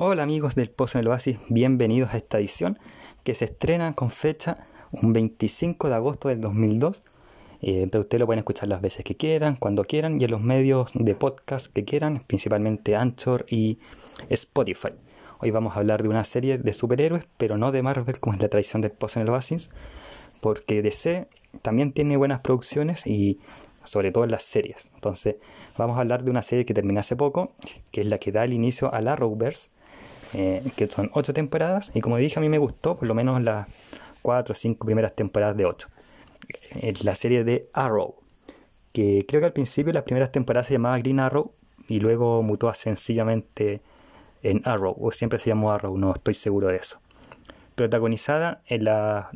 Hola amigos del Pozo en el Oasis, bienvenidos a esta edición que se estrena con fecha un 25 de agosto del 2002. Eh, pero ustedes lo pueden escuchar las veces que quieran, cuando quieran y en los medios de podcast que quieran, principalmente Anchor y Spotify. Hoy vamos a hablar de una serie de superhéroes, pero no de Marvel como es la tradición del Pozo en el Oasis, porque DC también tiene buenas producciones y sobre todo en las series. Entonces, vamos a hablar de una serie que terminé hace poco, que es la que da el inicio a la Arrowverse, eh, que son ocho temporadas, y como dije, a mí me gustó por lo menos las cuatro o cinco primeras temporadas de ocho. Es la serie de Arrow, que creo que al principio las primeras temporadas se llamaba Green Arrow y luego mutó a sencillamente en Arrow, o siempre se llamó Arrow, no estoy seguro de eso. Protagonizada en las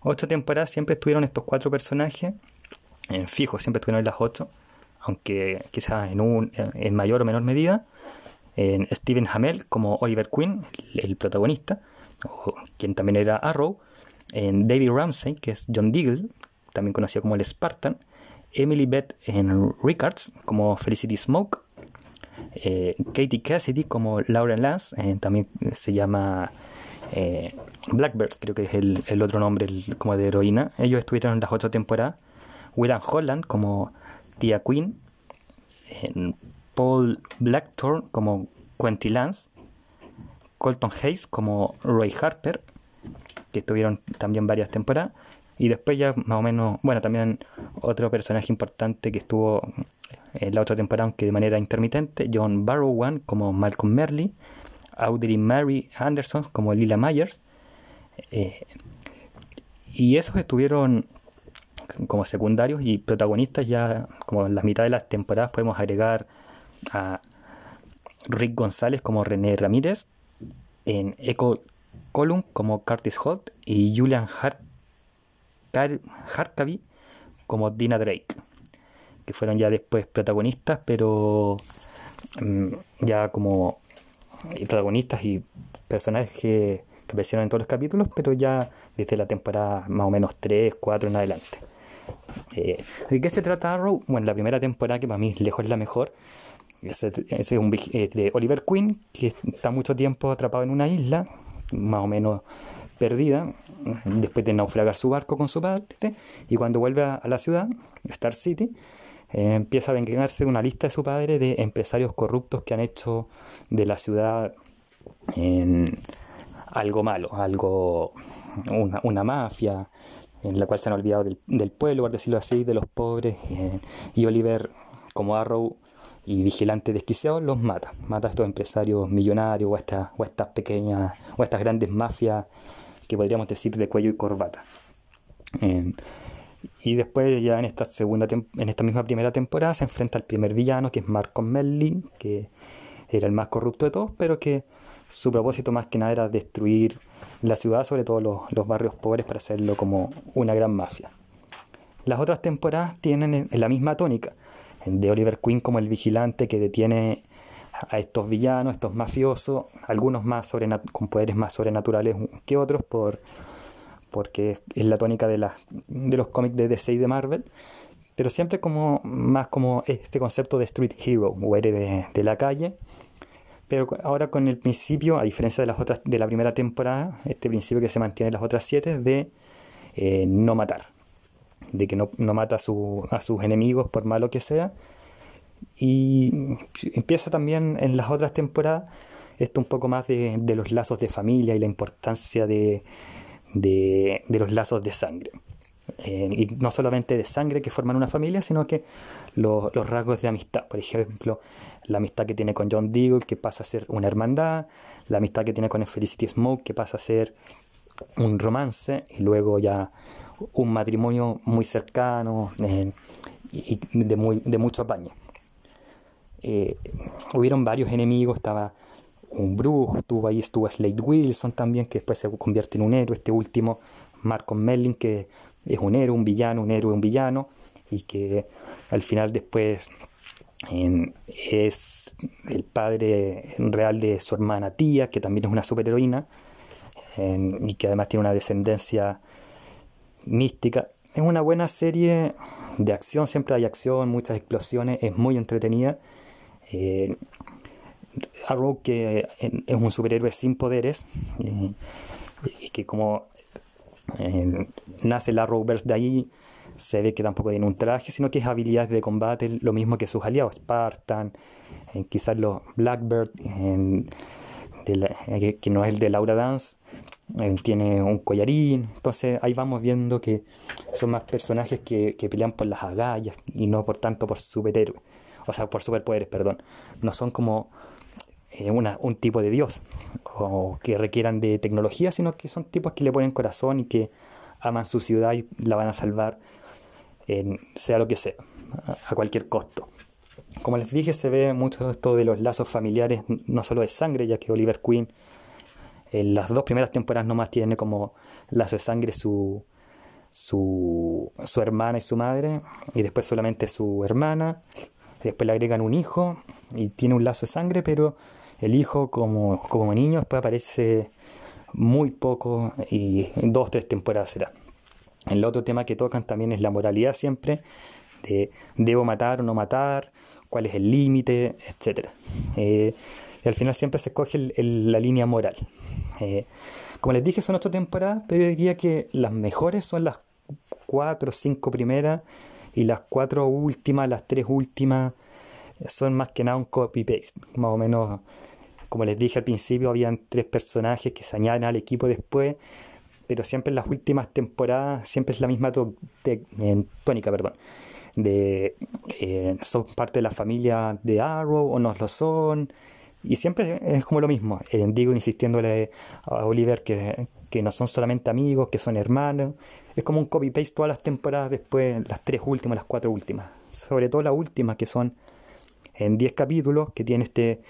ocho temporadas siempre estuvieron estos cuatro personajes, en fijo, siempre estuvieron en las ocho, aunque quizás en, un, en mayor o menor medida en Steven Hamel como Oliver Queen, el, protagonista, quien también era Arrow, en David Ramsey, que es John Deagle, también conocido como el Spartan, Emily Beth en Rickards como Felicity Smoke, eh, Katie Cassidy como Lauren Lance, eh, también se llama eh, Blackbird, creo que es el, otro nombre como de heroína. Ellos estuvieron en las ocho temporadas. William Holland como Tia Queen, Paul Blackthorne como Quentin Lance, Colton Hayes como Roy Harper, que estuvieron también varias temporadas, y después ya más o menos, bueno, también otro personaje importante que estuvo en la otra temporada, aunque de manera intermitente, John Barrowan como Malcolm Merley, Audrey Mary Anderson como Lila Myers, eh, y esos estuvieron como secundarios y protagonistas ya como en la mitad de las temporadas. Podemos agregar a Rick González como René Ramírez, en Echo Column como Curtis Holt y Julian Har Harkavy como Dina Drake, que fueron ya después protagonistas, pero mm, ya como protagonistas y personajes que, aparecieron en todos los capítulos, pero ya desde la temporada más o menos 3, 4 en adelante. Eh, ¿De qué se trata Arrow? Bueno, la primera temporada, que para mí lejos es la mejor, ese, es un eh, de Oliver Queen, que está mucho tiempo atrapado en una isla, más o menos perdida, después de naufragar su barco con su padre, y cuando vuelve a, la ciudad, Star City, eh, empieza a vengarse de una lista de su padre de empresarios corruptos que han hecho de la ciudad algo malo, algo una, mafia, en la cual se han olvidado del, pueblo, por decirlo así, de los pobres, eh, y Oliver, como Arrow, y vigilante desquiciado los mata. Mata a estos empresarios millonarios o a, estas, o estas pequeñas o estas grandes mafias que podríamos decir de cuello y corbata. Eh, y después ya en esta segunda en esta misma primera temporada se enfrenta al primer villano que es Marco Merlin, que era el más corrupto de todos, pero que su propósito más que nada era destruir la ciudad, sobre todo los, los barrios pobres, para hacerlo como una gran mafia. Las otras temporadas tienen la misma tónica de Oliver Queen como el vigilante que detiene a estos villanos, estos mafiosos, algunos más con poderes más sobrenaturales que otros, por, porque es la tónica de, de los cómics de DC y de Marvel, pero siempre como más como este concepto de street hero o héroe de, la calle, pero ahora con el principio, a diferencia de las otras de la primera temporada, este principio que se mantiene en las otras siete de eh, no matar de que no, mata a, sus enemigos por malo que sea. Y empieza también en las otras temporadas esto un poco más de, los lazos de familia y la importancia de, los lazos de sangre. Eh, y no solamente de sangre que forman una familia, sino que los rasgos de amistad. Por ejemplo, la amistad que tiene con John Deagle, que pasa a ser una hermandad, la amistad que tiene con Felicity Smoke, que pasa a ser un romance, y luego ya un matrimonio muy cercano eh, y de, muy, de mucho apaño. Eh, hubieron varios enemigos, estaba un brujo, estuvo ahí estuvo Slade Wilson también, que después se convierte en un héroe, este último, Marco Merlin, que es un héroe, un villano, un héroe, un villano, y que al final después es el padre real de su hermana tía, que también es una superheroína, y que además tiene una descendencia mística. Es una buena serie de acción, siempre hay acción, muchas explosiones, es muy entretenida. Eh, Arrow que es un superhéroe sin poderes y que como nace el Arrowverse de ahí se ve que tampoco tiene un traje, sino que es habilidades de combate, lo mismo que sus aliados, Spartan, quizás los Blackbird, que, no es el de Laura Dance, tiene un collarín, entonces ahí vamos viendo que son más personajes que, pelean por las agallas y no por tanto por superhéroes, o sea, por superpoderes, perdón, no son como eh, un tipo de dios o que requieran de tecnología, sino que son tipos que le ponen corazón y que aman su ciudad y la van a salvar sea lo que sea, a cualquier costo. Como les dije, se ve mucho esto de los lazos familiares, no solo de sangre, ya que Oliver Queen en las dos primeras temporadas nomás tiene como lazo de sangre su, su, su hermana y su madre, y después solamente su hermana, después le agregan un hijo y tiene un lazo de sangre, pero el hijo como, como niño después aparece muy poco y dos, tres temporadas será. El otro tema que tocan también es la moralidad siempre, de debo matar o no matar, cuál es el límite, etc. Eh, y al final siempre se escoge la línea moral. Eh, como les dije, son ocho temporadas, pero yo diría que las mejores son las cuatro o cinco primeras y las cuatro últimas, las tres últimas, son más que nada un copy-paste. Más o menos, como les dije al principio, habían tres personajes que se añaden al equipo después pero siempre en las últimas temporadas siempre es la misma tónica, perdón. De eh, son parte de la familia de Arrow o no lo son. Y siempre es como lo mismo. Eh, digo insistiéndole a Oliver que, que, no son solamente amigos, que son hermanos. Es como un copy-paste todas las temporadas después, las tres últimas, las cuatro últimas. Sobre todo las últimas, que son en 10 capítulos, que tiene este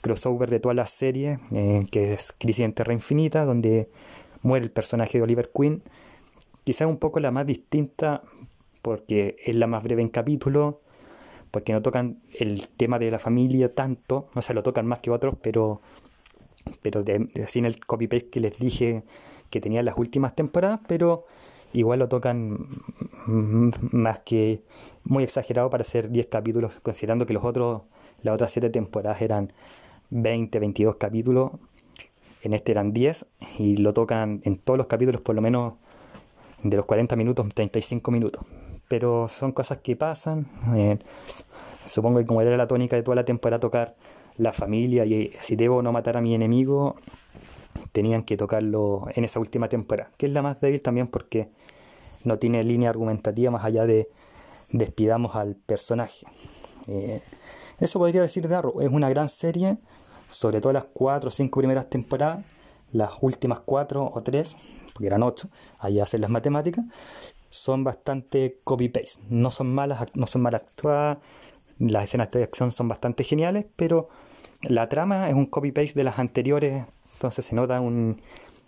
crossover de toda la serie, eh, que es Crisis en Terra Infinita, donde muere el personaje de Oliver Queen. Quizás un poco la más distinta porque es la más breve en capítulo, porque no tocan el tema de la familia tanto, o sea, lo tocan más que otros, pero, pero de, así en el copy-paste que les dije que tenía las últimas temporadas, pero igual lo tocan más que muy exagerado para ser 10 capítulos, considerando que los otros, las otras 7 temporadas eran 20, 22 capítulos, en este eran 10 y lo tocan en todos los capítulos por lo menos de los 40 minutos, 35 minutos. Pero son cosas que pasan. Eh, supongo que como era la tónica de toda la temporada tocar la familia y si debo no matar a mi enemigo, tenían que tocarlo en esa última temporada, que es la más débil también porque no tiene línea argumentativa más allá de despidamos al personaje. Eh, eso podría decir de Arrow, es una gran serie, sobre todo las cuatro o cinco primeras temporadas, las últimas cuatro o tres, porque eran ocho, ahí hacen las matemáticas, son bastante copy-paste. No son malas, no son mal actuadas, las escenas de acción son bastante geniales, pero la trama es un copy-paste de las anteriores, entonces se nota un,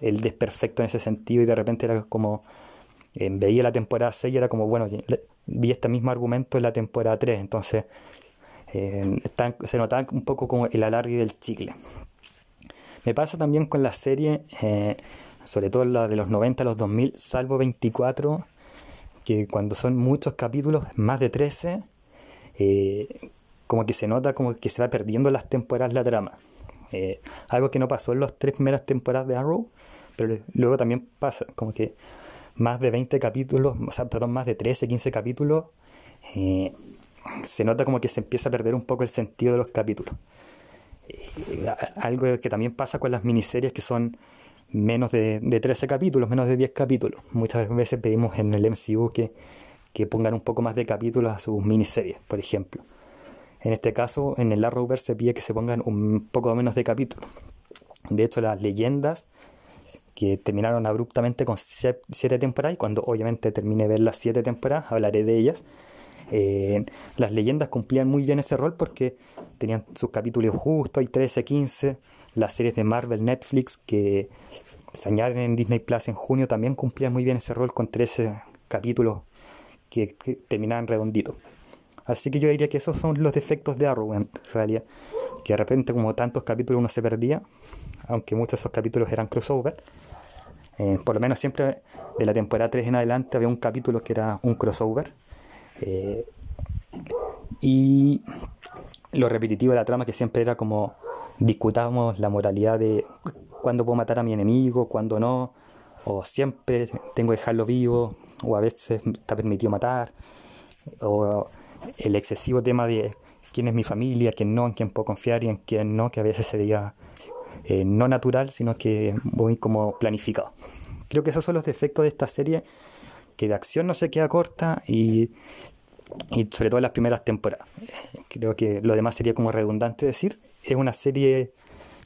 el desperfecto en ese sentido y de repente era como, eh, veía la temporada 6 y era como, bueno, vi este mismo argumento en la temporada 3, entonces eh, se notaba un poco como el alargue del chicle. Me pasa también con la serie, eh, sobre todo la de los 90 a los 2000, salvo 24, que cuando son muchos capítulos, más de 13, eh, como que se nota como que se va perdiendo las temporadas la trama. algo que no pasó en las tres primeras temporadas de Arrow, pero luego también pasa, como que más de 20 capítulos, o sea, perdón, más de 13, 15 capítulos, se nota como que se empieza a perder un poco el sentido de los capítulos. Eh, algo que también pasa con las miniseries que son menos de, 13 capítulos, menos de 10 capítulos. Muchas veces pedimos en el MCU que, que pongan un poco más de capítulos a sus miniseries, por ejemplo. En este caso, en el Arrowverse se pide que se pongan un poco menos de capítulos. De hecho, las leyendas que terminaron abruptamente con 7 temporadas, y cuando obviamente termine de ver las 7 temporadas, hablaré de ellas, eh, las leyendas cumplían muy bien ese rol porque tenían sus capítulos justos, hay 13, 15. Las series de Marvel, Netflix que se añaden en Disney Plus en junio también cumplían muy bien ese rol con 13 capítulos que, terminaban redonditos. Así que yo diría que esos son los defectos de Arrow en realidad. Que de repente como tantos capítulos uno se perdía, aunque muchos de esos capítulos eran crossover. Eh, por lo menos siempre de la temporada 3 en adelante había un capítulo que era un crossover eh, y lo repetitivo de la trama que siempre era como discutamos la moralidad de cuándo puedo matar a mi enemigo, cuándo no, o siempre tengo que dejarlo vivo, o a veces está permitido matar, o el excesivo tema de quién es mi familia, quién no, en quién puedo confiar y en quién no, que a veces sería eh, no natural, sino que muy como planificado. Creo que esos son los defectos de esta serie, que de acción no se queda corta y, y sobre todo en las primeras temporadas. Creo que lo demás sería como redundante decir. Es una serie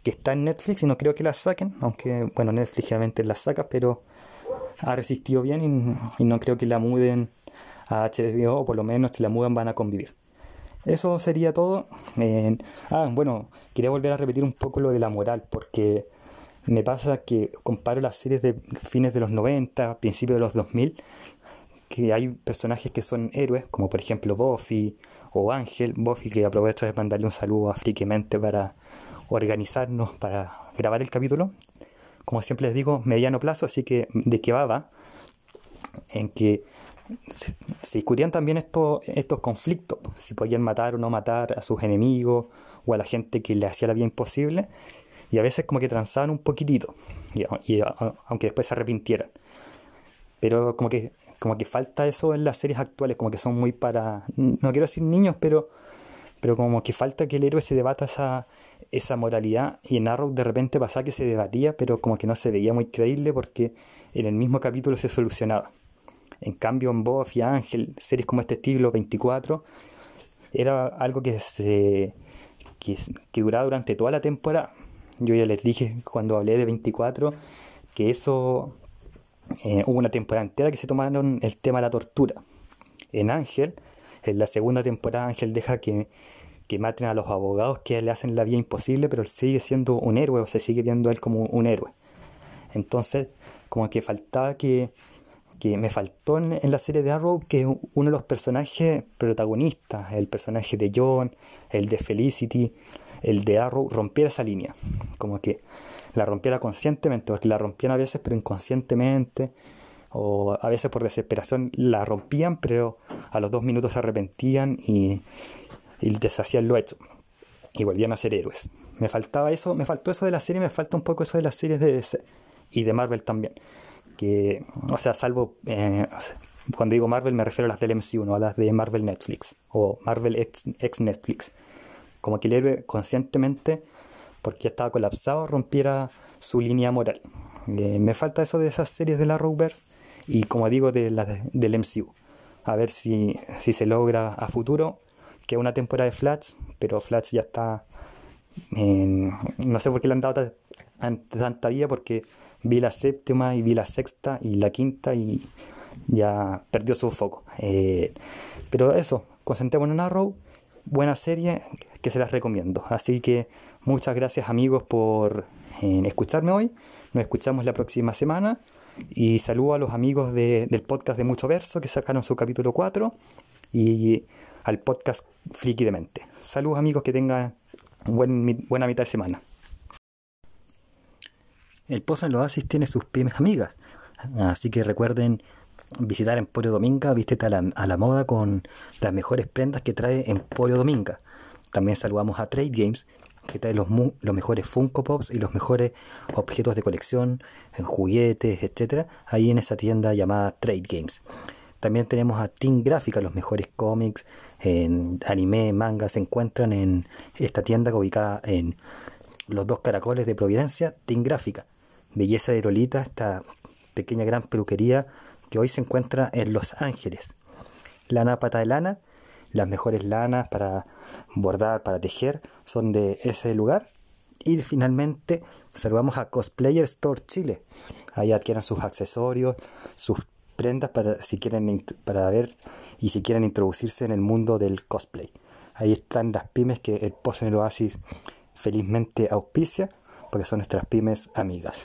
que está en Netflix y no creo que la saquen, aunque bueno, Netflix generalmente la saca, pero ha resistido bien y, no creo que la muden a HBO, o por lo menos si la mudan van a convivir. Eso sería todo. ah, bueno, quería volver a repetir un poco lo de la moral, porque me pasa que comparo las series de fines de los 90, principios de los 2000, que hay personajes que son héroes, como por ejemplo Buffy o Ángel. Buffy, que aprovecho de mandarle un saludo a Friquemente para organizarnos para grabar el capítulo. Como siempre les digo, mediano plazo, así que de qué va, va en que se, discutían también estos, estos conflictos, si podían matar o no matar a sus enemigos o a la gente que le hacía la vida imposible, y a veces como que transaban un poquitito, y, aunque después se arrepintieran. Pero como que, como que falta eso en las series actuales, como que son muy para, no quiero decir niños, pero, pero como que falta que el héroe se debata esa, esa moralidad y en Arrow de repente pasaba que se debatía, pero como que no se veía muy creíble porque en el mismo capítulo se solucionaba. En cambio, en Buffy, Ángel, series como este estilo, 24, era algo que, se, que, duraba durante toda la temporada. Yo ya les dije cuando hablé de 24 que eso eh, hubo una temporada entera que se tomaron el tema de la tortura. En Ángel, en la segunda temporada, Ángel deja que, que maten a los abogados que le hacen la vida imposible, pero él sigue siendo un héroe o se sigue viendo a él como un héroe. Entonces, como que faltaba que que me faltó en, la serie de Arrow, que uno de los personajes protagonistas, el personaje de John, el de Felicity, el de Arrow, rompiera esa línea. Como que la rompiera conscientemente, porque la rompían a veces, pero inconscientemente, o a veces por desesperación la rompían, pero a los dos minutos se arrepentían y, y deshacían lo hecho. Y volvían a ser héroes. Me faltaba eso, me faltó eso de la serie, me falta un poco eso de las series de DC y de Marvel también que, o sea, salvo, eh, cuando digo Marvel me refiero a las del MCU, no a las de Marvel Netflix o Marvel ex, Netflix. Como que el héroe conscientemente, porque estaba colapsado, rompiera su línea moral. Eh, me falta eso de esas series de la Rovers y como digo de las del MCU. A ver si, si se logra a futuro, que una temporada de Flash, pero Flash ya está... no sé por qué le han dado tanta vida, porque vi la séptima y vi la sexta y la quinta y ya perdió su foco. Eh, pero eso, concentrémonos en Arrow, buena serie que se las recomiendo. Así que muchas gracias amigos por eh, escucharme hoy. Nos escuchamos la próxima semana. Y saludo a los amigos del podcast de Mucho Verso que sacaron su capítulo 4 y al podcast Friki de. Saludos amigos, que tengan buen, buena mitad de semana. El Pozo en los Oasis tiene sus pymes amigas, así que recuerden visitar Emporio Dominga, vístete a la, moda con las mejores prendas que trae Emporio Dominga. También saludamos a Trade Games, que trae los, los mejores Funko Pops y los mejores objetos de colección, juguetes, etcétera, ahí en esa tienda llamada Trade Games. También tenemos a Team Gráfica, los mejores cómics, en anime, manga, se encuentran en esta tienda ubicada en los dos caracoles de Providencia, Team Gráfica. Belleza de Lolita, esta pequeña gran peluquería que hoy se encuentra en Los Ángeles. Lana Pata de Lana, las mejores lanas para bordar, para tejer, son de ese lugar. Y finalmente saludamos a Cosplayer Store Chile. Ahí adquieran sus accesorios, sus prendas para si quieren para ver y si quieren introducirse en el mundo del cosplay. Ahí están las pymes que el Pozo en el Oasis felizmente auspicia porque son nuestras pymes amigas.